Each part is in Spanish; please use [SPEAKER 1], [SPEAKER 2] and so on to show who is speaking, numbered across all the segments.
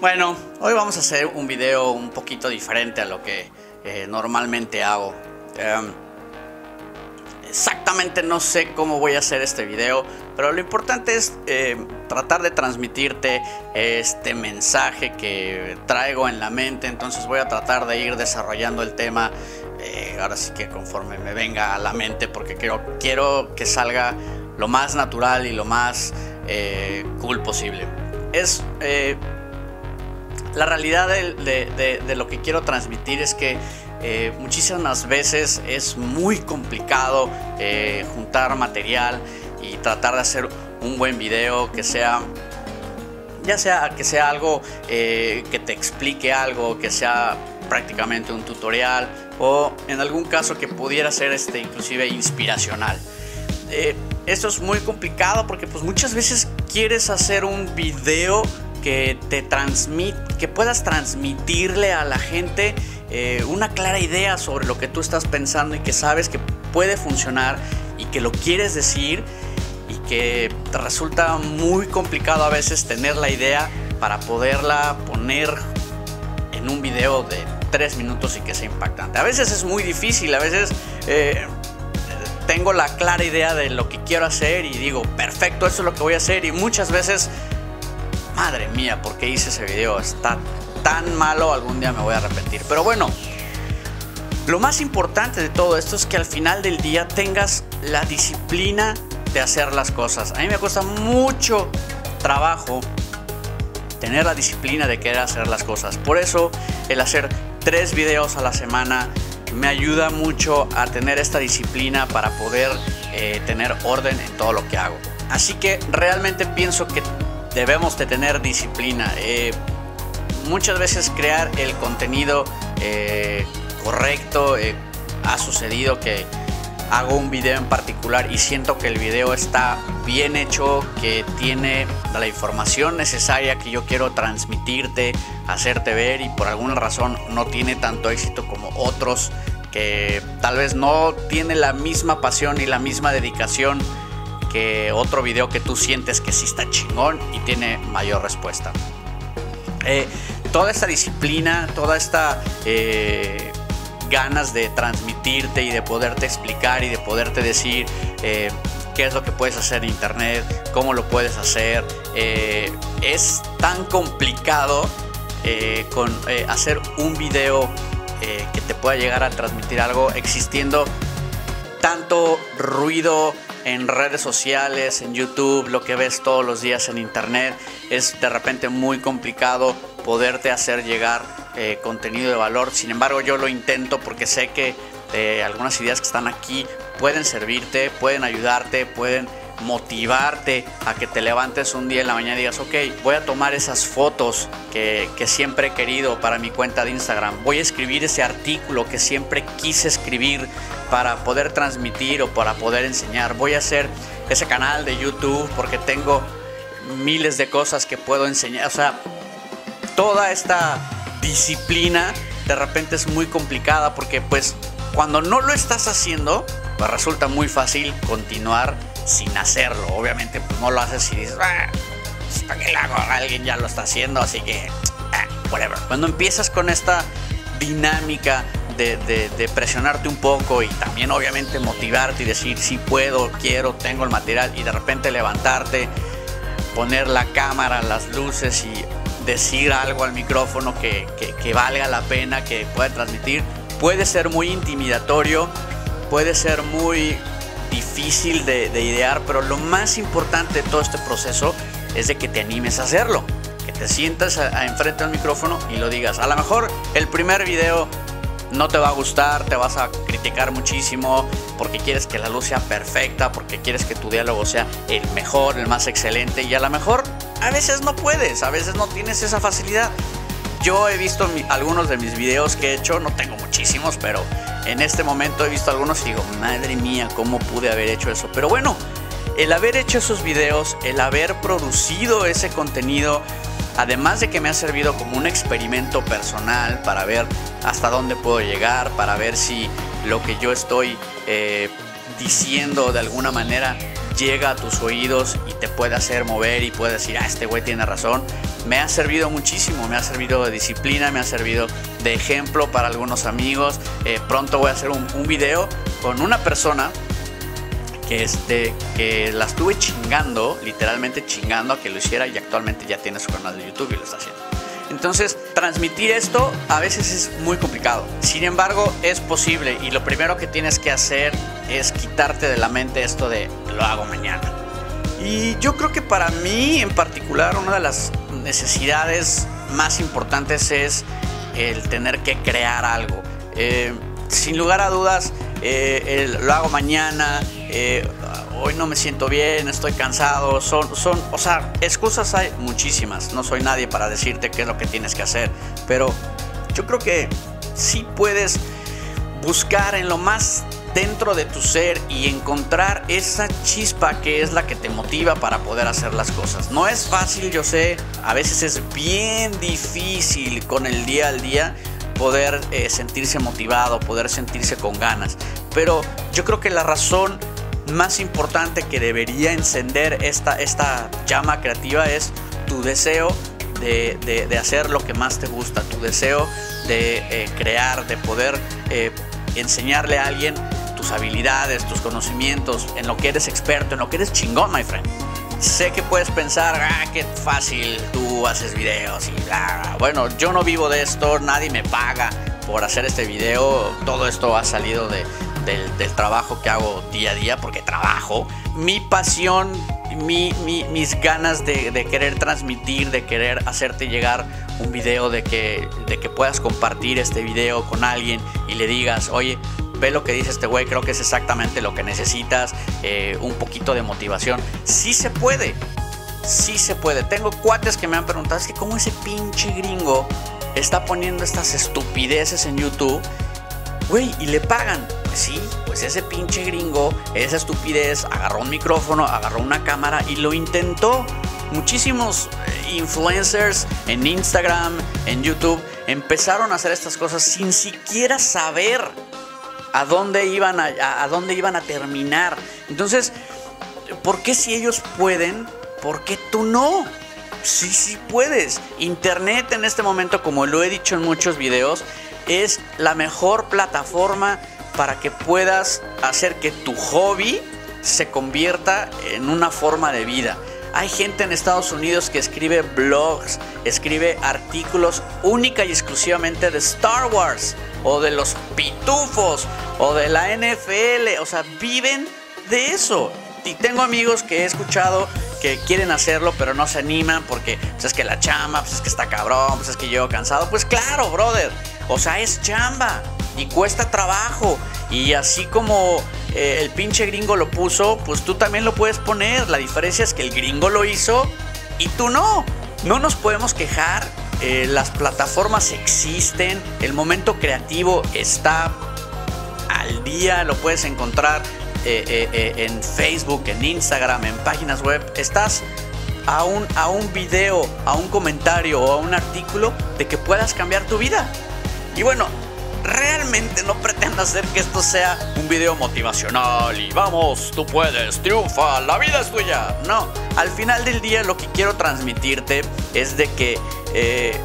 [SPEAKER 1] Bueno, hoy vamos a hacer un video un poquito diferente a lo que eh, normalmente hago. Em, exactamente no sé cómo voy a hacer este video, pero lo importante es eh, tratar de transmitirte este mensaje que traigo en la mente. Entonces voy a tratar de ir desarrollando el tema. Eh, ahora sí que conforme me venga a la mente, porque quiero, quiero que salga lo más natural y lo más cool posible. Es la realidad de, lo que quiero transmitir es que eh, muchísimas veces es muy complicado eh, juntar material y tratar de hacer un buen video que sea ya sea que sea algo eh, que te explique algo, que sea prácticamente un tutorial o en algún caso que pudiera ser este inclusive inspiracional. Esto es muy complicado porque pues muchas veces quieres hacer un video que te transmite, que puedas transmitirle a la gente eh, una clara idea sobre lo que tú estás pensando y que sabes que puede funcionar y que lo quieres decir y que te resulta muy complicado a veces tener la idea para poderla poner en un video de tres minutos y que sea impactante. A veces es muy difícil, a veces eh, tengo la clara idea de lo que quiero hacer y digo, perfecto, eso es lo que voy a hacer y muchas veces madre mía, ¿por qué hice ese video? Está tan malo, algún día me voy a arrepentir. Pero bueno, lo más importante de todo esto es que al final del día tengas la disciplina de hacer las cosas. A mí me cuesta mucho trabajo tener la disciplina de querer hacer las cosas. Por eso el hacer tres videos a la semana me ayuda mucho a tener esta disciplina para poder eh, tener orden en todo lo que hago. Así que realmente pienso que debemos de tener disciplina. Eh, muchas veces crear el contenido eh, correcto. Ha sucedido que hago un video en particular y siento que el video está bien hecho, que tiene la información necesaria que yo quiero transmitirte, hacerte ver y por alguna razón no tiene tanto éxito como otros que tal vez no tiene la misma pasión y la misma dedicación que otro video que tú sientes que sí está chingón y tiene mayor respuesta. Eh, toda esta disciplina, toda esta eh, ganas de transmitirte y de poderte explicar y de poderte decir eh, qué es lo que puedes hacer en internet, cómo lo puedes hacer, es tan complicado con hacer un video que te pueda llegar a transmitir algo existiendo tanto ruido en redes sociales, en YouTube, lo que ves todos los días en internet, es de repente muy complicado poderte hacer llegar eh, contenido de valor. Sin embargo, yo lo intento porque sé que eh, algunas ideas que están aquí pueden servirte, pueden ayudarte, pueden motivarte a que te levantes un día en la mañana y digas, ok, voy a tomar esas fotos que, que, siempre he querido para mi cuenta de Instagram, voy a escribir ese artículo que siempre quise escribir para poder transmitir o para poder enseñar, voy a hacer ese canal de YouTube porque tengo miles de cosas que puedo enseñar, o sea, toda esta disciplina de repente es muy complicada porque pues cuando no lo estás haciendo, pues resulta muy fácil continuar sin hacerlo. Obviamente, pues no lo haces y dices, ah, pues, ¿para qué lo hago? Alguien ya lo está haciendo, así que, ah, whatever. Cuando empiezas con esta dinámica de, de, presionarte un poco y también obviamente motivarte y decir si puedo, quiero, tengo el material y de repente levantarte, poner la cámara, las luces y decir algo al micrófono que, que, valga la pena, que pueda transmitir, puede ser muy intimidatorio, puede ser muy difícil de, idear, pero lo más importante de todo este proceso es de que te animes a hacerlo, que te sientas a, enfrente del micrófono y lo digas. A lo mejor el primer video no te va a gustar, te vas a criticar muchísimo porque quieres que la luz sea perfecta, porque quieres que tu diálogo sea el mejor, el más excelente y a lo mejor a veces no puedes, a veces no tienes esa facilidad. Yo he visto algunos de mis videos que he hecho, no tengo muchísimos, pero en este momento he visto algunos y digo, madre mía, ¿cómo pude haber hecho eso? Pero bueno, el haber hecho esos videos, el haber producido ese contenido, además de que me ha servido como un experimento personal para ver hasta dónde puedo llegar, para ver si lo que yo estoy eh, diciendo de alguna manera llega a tus oídos y te puede hacer mover y puede decir, ah, este güey tiene razón, me ha servido muchísimo, me ha servido de disciplina, me ha servido de ejemplo para algunos amigos. Eh, pronto voy a hacer un, video con una persona que, este, que la estuve chingando, literalmente chingando a que lo hiciera y actualmente ya tiene su canal de YouTube y lo está haciendo. Entonces, transmitir esto a veces es muy complicado. Sin embargo, es posible y lo primero que tienes que hacer es quitarte de la mente esto de lo hago mañana. Y yo creo que para mí en particular una de las necesidades más importantes es el tener que crear algo. Eh, sin lugar a dudas, eh, lo hago mañana, eh, hoy no me siento bien, estoy cansado, son, son, o sea, excusas hay muchísimas, no soy nadie para decirte qué es lo que tienes que hacer, pero yo creo que sí puedes buscar en lo más dentro de tu ser y encontrar esa chispa que es la que te motiva para poder hacer las cosas. No es fácil, yo sé, a veces es bien difícil con el día al día poder eh, sentirse motivado, poder sentirse con ganas. Pero yo creo que la razón más importante que debería encender esta, esta llama creativa es tu deseo de, hacer lo que más te gusta, tu deseo de eh, crear, de poder eh, enseñarle a alguien tus habilidades, tus conocimientos, en lo que eres experto, en lo que eres chingón, my friend. Sé que puedes pensar, ah, qué fácil, tú haces videos y bla. Bueno, yo no vivo de esto, nadie me paga por hacer este video. Todo esto ha salido de, del, trabajo que hago día a día, porque trabajo. Mi pasión, mi, mis ganas de, querer transmitir, de querer hacerte llegar un video, de que, de que puedas compartir este video con alguien y le digas, oye, ve lo que dice este güey, creo que es exactamente lo que necesitas, eh, un poquito de motivación. Sí se puede, sí se puede. Tengo cuates que me han preguntado, es que cómo ese pinche gringo está poniendo estas estupideces en YouTube, güey, y le pagan. Sí, pues ese pinche gringo, esa estupidez, agarró un micrófono, agarró una cámara y lo intentó. Muchísimos eh, influencers en Instagram, en YouTube, empezaron a hacer estas cosas sin siquiera saber a dónde iban a, dónde iban a terminar. Entonces, ¿por qué si ellos pueden, por qué tú no? Sí, sí puedes. Internet en este momento, como lo he dicho en muchos videos, es la mejor plataforma para que puedas hacer que tu hobby se convierta en una forma de vida. Hay gente en Estados Unidos que escribe blogs, escribe artículos única y exclusivamente de Star Wars o de los pitufos o de la NFL, o sea, viven de eso. Y tengo amigos que he escuchado que quieren hacerlo, pero no se animan porque pues, es que la chamba, pues es que está cabrón, pues es que yo cansado. Pues claro, brother. O sea, es chamba y cuesta trabajo. Y así como eh, el pinche gringo lo puso, pues tú también lo puedes poner. La diferencia es que el gringo lo hizo y tú no. No nos podemos quejar eh, las plataformas existen, el momento creativo está al día, lo puedes encontrar eh, en Facebook, en Instagram, en páginas web. Estás a un, a un video, a un comentario o a un artículo de que puedas cambiar tu vida. Y bueno, realmente no pretendo hacer que esto sea un video motivacional y vamos, tú puedes, triunfa, la vida es tuya. No, al final del día lo que quiero transmitirte es de que eh,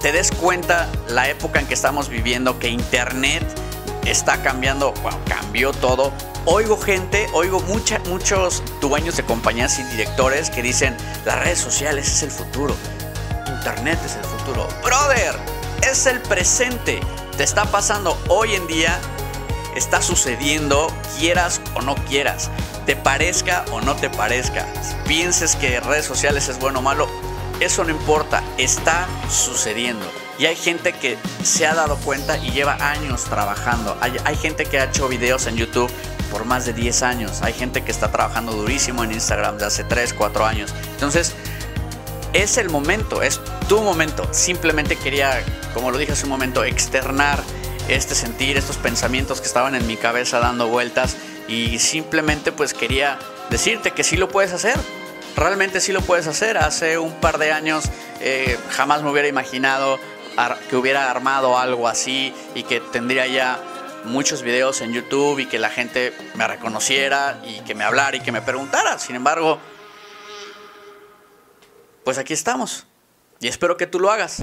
[SPEAKER 1] te des cuenta la época en que estamos viviendo, que Internet está cambiando, cambió todo. Oigo gente, oigo muchos dueños de compañías y directores que dicen, las redes sociales es el futuro, Internet es el futuro. Brother, es el presente te está pasando hoy en día, está sucediendo, quieras o no quieras, te parezca o no te parezca, pienses que redes sociales es bueno o malo, eso no importa, está sucediendo. Y hay gente que se ha dado cuenta y lleva años trabajando. Hay, hay, gente que ha hecho videos en YouTube por más de 10 años. Hay gente que está trabajando durísimo en Instagram de hace 3, 4 años. Entonces, es el momento, es tu momento. Simplemente quería, como lo dije hace un momento, externar este sentir, estos pensamientos que estaban en mi cabeza dando vueltas y simplemente pues quería decirte que sí lo puedes hacer. Realmente sí lo puedes hacer. Hace un par de años eh, jamás me hubiera imaginado que hubiera armado algo así y que tendría ya muchos videos en YouTube y que la gente me reconociera y que me hablara y que me preguntara. Sin embargo, pues aquí estamos. Y espero que tú lo hagas.